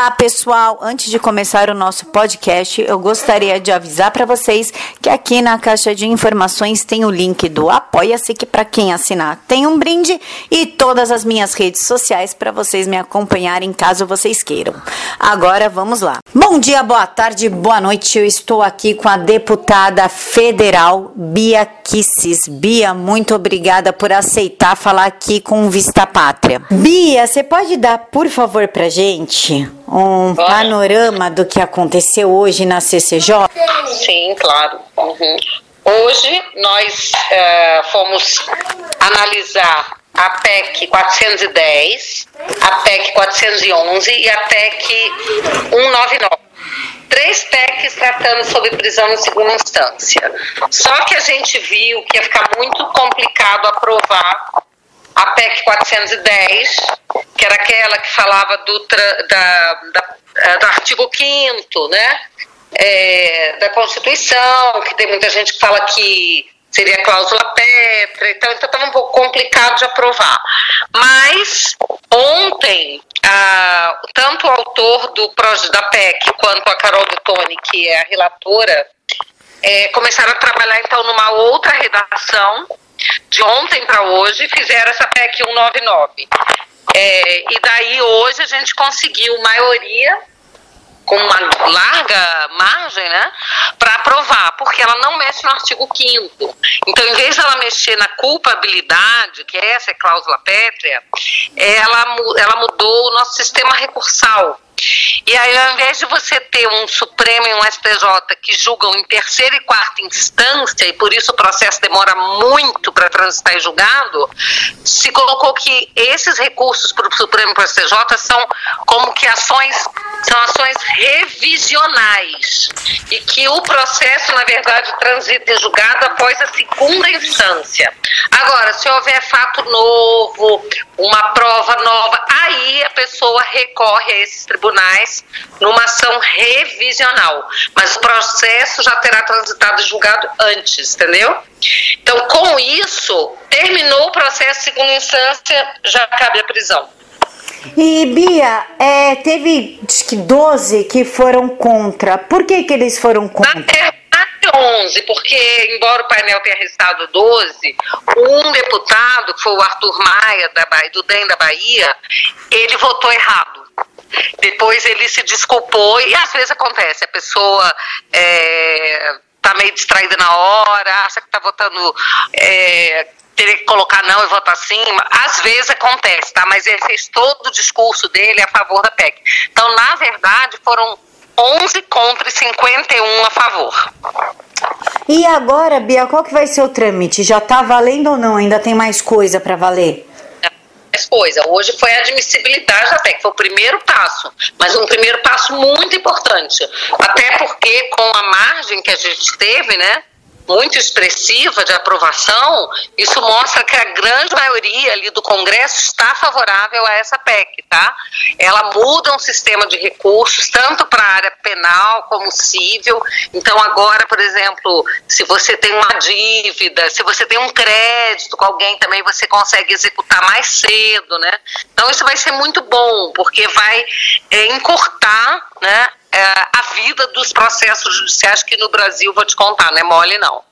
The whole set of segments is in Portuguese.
Olá, pessoal! Antes de começar o nosso podcast, eu gostaria de avisar para vocês que aqui na caixa de informações tem o link do Apoia-se, que para quem assinar tem um brinde, e todas as minhas redes sociais para vocês me acompanharem caso vocês queiram. Agora vamos lá. Bom dia, boa tarde, boa noite. Eu estou aqui com a deputada federal Bia Kisses. Bia, muito obrigada por aceitar falar aqui com Vista Pátria. Bia, você pode dar, por favor, pra gente? Um Bora. panorama do que aconteceu hoje na CCJ? Sim, claro. Uhum. Hoje nós uh, fomos analisar a PEC 410, a PEC 411 e a PEC 199 três PECs tratando sobre prisão em segunda instância. Só que a gente viu que ia ficar muito complicado aprovar a PEC 410, que era aquela que falava do, da, da, eh, do artigo 5 né? É, da Constituição, que tem muita gente que fala que seria cláusula Petra, então estava então um pouco complicado de aprovar. Mas ontem, a, tanto o autor do da PEC quanto a Carol Tone, que é a relatora, é, começaram a trabalhar então numa outra redação de ontem para hoje, fizeram essa PEC 199. É, e daí hoje a gente conseguiu maioria com uma larga margem, né, para aprovar, porque ela não mexe no artigo 5 Então, em vez de ela mexer na culpabilidade, que essa é cláusula pétrea, ela, ela mudou o nosso sistema recursal. E aí, ao invés de você ter um Supremo e um STJ que julgam em terceira e quarta instância, e por isso o processo demora muito para transitar em julgado, se colocou que esses recursos para o Supremo e para o STJ são como que ações, são ações revisionais. E que o processo, na verdade, transita em julgado após a segunda instância. Agora, se houver fato novo, uma prova nova, aí a pessoa recorre a esses tribunais numa ação revisional. Mas o processo já terá transitado e julgado antes, entendeu? Então, com isso, terminou o processo segunda instância, já cabe a prisão. E Bia, é, teve que 12 que foram contra. Por que, que eles foram contra? Na verdade, 11, porque, embora o painel tenha restado 12, um deputado, que foi o Arthur Maia, da Bahia, do DEM da Bahia, ele votou errado. Depois ele se desculpou, e às vezes acontece, a pessoa. É, tá meio distraída na hora, acha que tá votando é, teria que colocar não e votar sim, às vezes acontece, tá? Mas ele fez todo o discurso dele a favor da PEC. Então, na verdade, foram 11 contra e 51 a favor. E agora, Bia, qual que vai ser o trâmite? Já está valendo ou não? Ainda tem mais coisa para valer? Coisa. Hoje foi a admissibilidade da PEC, foi o primeiro passo, mas um primeiro passo muito importante. Até porque com a margem que a gente teve, né? Muito expressiva de aprovação, isso mostra que a grande maioria ali do Congresso está favorável a essa PEC, tá? Ela muda um sistema de recursos, tanto para a área penal como civil. Então, agora, por exemplo, se você tem uma dívida, se você tem um crédito com alguém também, você consegue executar mais cedo, né? Então, isso vai ser muito bom, porque vai é, encurtar né, é, a vida dos processos judiciais que no Brasil, vou te contar, não é mole não.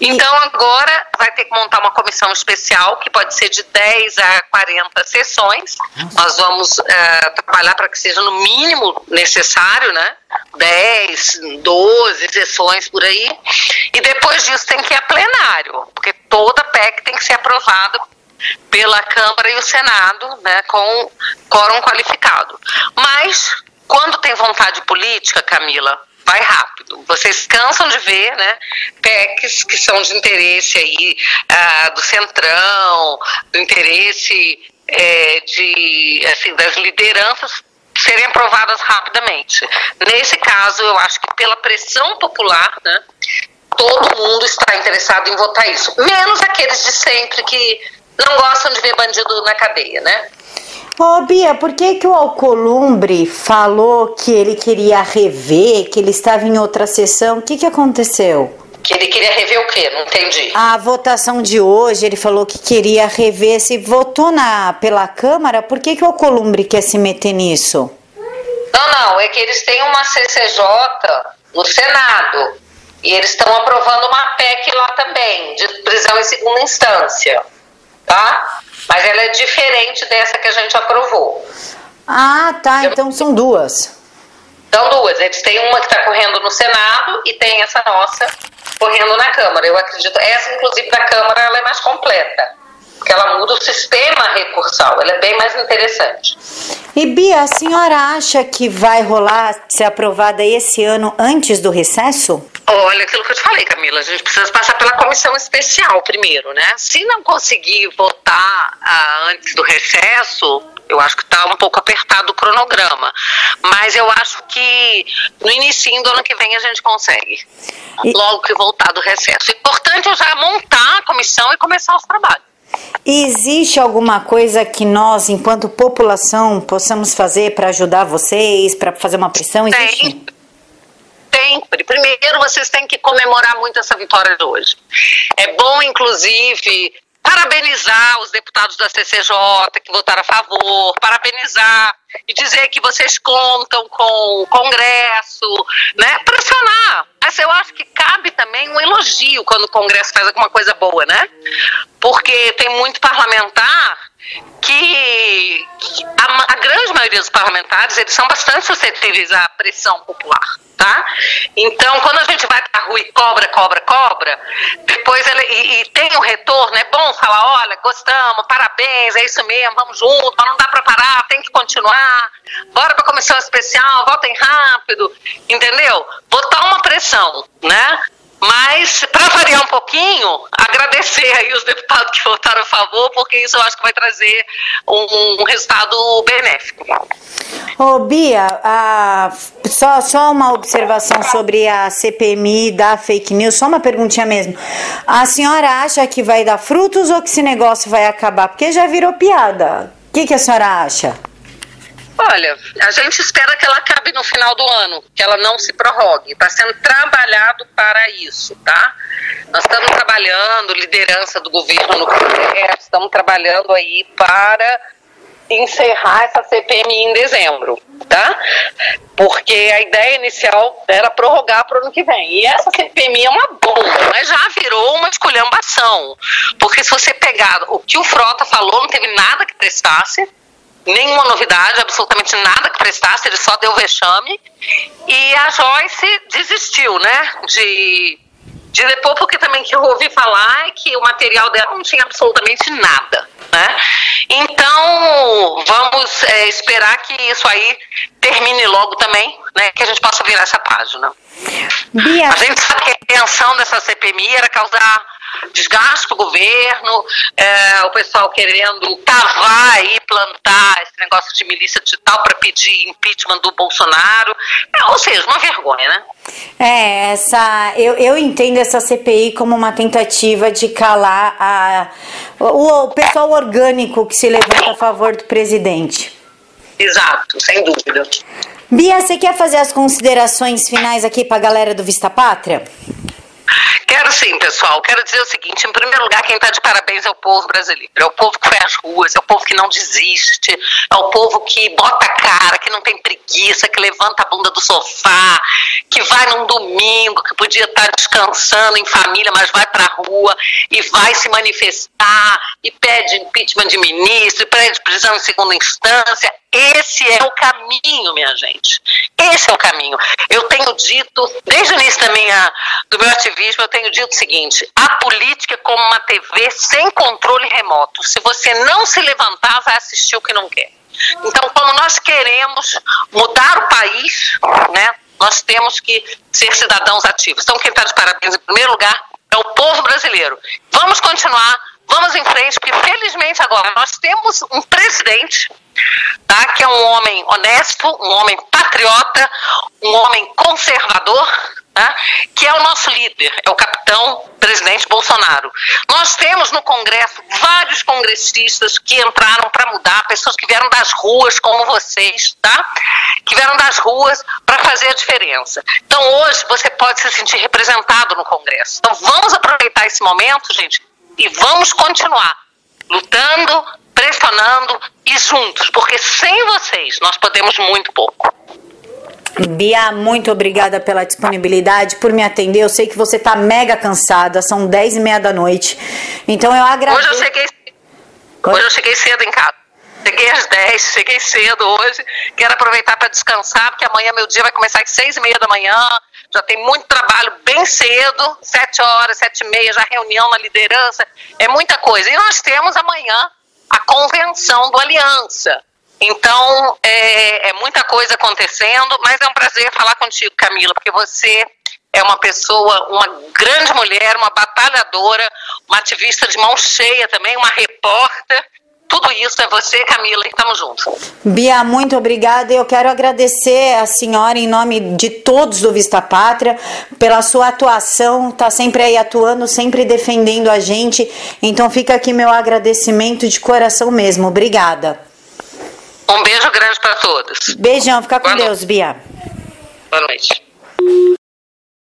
Então agora vai ter que montar uma comissão especial que pode ser de 10 a 40 sessões. Nós vamos é, trabalhar para que seja no mínimo necessário, né? 10, 12 sessões por aí. E depois disso tem que ir a plenário, porque toda PEC tem que ser aprovada pela Câmara e o Senado, né, com quórum qualificado. Mas quando tem vontade política, Camila, vai rápido. Vocês cansam de ver, né, PECs que são de interesse aí ah, do centrão, do interesse é, de, assim, das lideranças serem aprovadas rapidamente. Nesse caso, eu acho que pela pressão popular, né, todo mundo está interessado em votar isso, menos aqueles de sempre que não gostam de ver bandido na cadeia, né? Ô Bia, por que, que o Alcolumbre falou que ele queria rever, que ele estava em outra sessão? O que, que aconteceu? Que ele queria rever o quê? Não entendi. A votação de hoje, ele falou que queria rever. Se votou na, pela Câmara, por que, que o Alcolumbre quer se meter nisso? Não, não, é que eles têm uma CCJ no Senado e eles estão aprovando uma PEC lá também, de prisão em segunda instância, tá? Mas ela é diferente dessa que a gente aprovou. Ah, tá, então são duas. São duas, eles têm uma que está correndo no Senado e tem essa nossa correndo na Câmara. Eu acredito, essa inclusive da Câmara ela é mais completa porque ela muda o sistema recursal, ela é bem mais interessante. E Bia, a senhora acha que vai rolar ser aprovada esse ano antes do recesso? Olha, aquilo que eu te falei, Camila, a gente precisa passar pela comissão especial primeiro, né? Se não conseguir votar ah, antes do recesso, eu acho que está um pouco apertado o cronograma. Mas eu acho que no início do ano que vem a gente consegue. E... Logo que voltar do recesso. O importante é já montar a comissão e começar os trabalhos. Existe alguma coisa que nós, enquanto população, possamos fazer para ajudar vocês, para fazer uma pressão? Existe? Tem. Tem. Primeiro, vocês têm que comemorar muito essa vitória de hoje. É bom, inclusive, parabenizar os deputados da CCJ que votaram a favor, parabenizar e dizer que vocês contam com o Congresso, né? Pressionar. Mas eu acho que cabe também um elogio quando o Congresso faz alguma coisa boa, né? Porque tem muito parlamentar que, que a, a, grande maioria dos parlamentares eles são bastante suscetíveis à pressão popular, tá? Então, quando a gente vai para cobra, cobra, cobra, depois ele, e, e, tem um retorno, é bom falar, olha, gostamos, parabéns, é isso mesmo, vamos junto, não dá para parar, tem que continuar, bora para comissão especial, votem rápido, entendeu? Botar uma pressão, né? Mas, para variar um pouquinho, agradecer aí os deputados que votaram a favor, porque isso eu acho que vai trazer um, um resultado benéfico. Ô, Bia, a, só, só uma observação sobre a CPMI da fake news, só uma perguntinha mesmo. A senhora acha que vai dar frutos ou que esse negócio vai acabar? Porque já virou piada. O que, que a senhora acha? Olha, a gente espera que ela acabe no final do ano, que ela não se prorrogue. Está sendo trabalhado para isso, tá? Nós estamos trabalhando, liderança do governo no Congresso, estamos trabalhando aí para encerrar essa CPMI em dezembro, tá? Porque a ideia inicial era prorrogar para o ano que vem. E essa CPMI é uma bomba, mas já virou uma esculhambação. Porque se você pegar o que o Frota falou, não teve nada que prestasse nenhuma novidade, absolutamente nada que prestasse, ele só deu vexame. E a Joyce desistiu, né, de, de depor, porque também que eu ouvi falar é que o material dela não tinha absolutamente nada, né. Então, vamos é, esperar que isso aí termine logo também, né, que a gente possa virar essa página. Bia. A gente sabe que a intenção dessa CPMI era causar desgaste para o governo, é, o pessoal querendo cavar e plantar esse negócio de milícia digital para pedir impeachment do Bolsonaro. É, ou seja, uma vergonha, né? É, essa, eu, eu entendo essa CPI como uma tentativa de calar a, o, o pessoal orgânico que se levanta a favor do presidente. Exato, sem dúvida. Bia, você quer fazer as considerações finais aqui para a galera do Vista Pátria? Quero sim, pessoal. Quero dizer o seguinte: em primeiro lugar, quem está de parabéns é o povo brasileiro. É o povo que foi às ruas, é o povo que não desiste, é o povo que bota a cara, que não tem preguiça, que levanta a bunda do sofá, que vai num domingo, que podia estar tá descansando em família, mas vai para a rua e vai se manifestar e pede impeachment de ministro, e pede prisão em segunda instância. Esse é o caminho, minha gente. Esse é o caminho. Eu tenho dito, desde o início da minha, do meu ativismo, eu tenho dito o seguinte: a política é como uma TV sem controle remoto. Se você não se levantar, vai assistir o que não quer. Então, como nós queremos mudar o país, né, nós temos que ser cidadãos ativos. Então, quem está de parabéns em primeiro lugar é o povo brasileiro. Vamos continuar vamos em frente, porque felizmente agora nós temos um presidente, tá, que é um homem honesto, um homem patriota, um homem conservador, tá, que é o nosso líder, é o capitão presidente Bolsonaro. Nós temos no Congresso vários congressistas que entraram para mudar, pessoas que vieram das ruas, como vocês, tá? Que vieram das ruas para fazer a diferença. Então hoje você pode se sentir representado no Congresso. Então vamos aproveitar esse momento, gente, e vamos continuar lutando, pressionando e juntos, porque sem vocês nós podemos muito pouco. Bia, muito obrigada pela disponibilidade, por me atender. Eu sei que você tá mega cansada, são 10 e meia da noite. Então eu agradeço. Hoje eu cheguei, hoje eu cheguei cedo em casa. Cheguei às 10, cheguei cedo hoje. Quero aproveitar para descansar, porque amanhã meu dia vai começar às 6 e meia da manhã. Já tem muito trabalho bem cedo, 7 horas, 7 e meia, já reunião na liderança. É muita coisa. E nós temos amanhã a convenção do Aliança. Então, é, é muita coisa acontecendo, mas é um prazer falar contigo, Camila, porque você é uma pessoa, uma grande mulher, uma batalhadora, uma ativista de mão cheia também, uma repórter tudo isso é você, Camila, e estamos juntos. Bia, muito obrigada. Eu quero agradecer a senhora em nome de todos do Vista Pátria pela sua atuação, tá sempre aí atuando, sempre defendendo a gente. Então fica aqui meu agradecimento de coração mesmo. Obrigada. Um beijo grande para todos. Beijão, fica com Boa Deus, noite. Bia. Boa noite.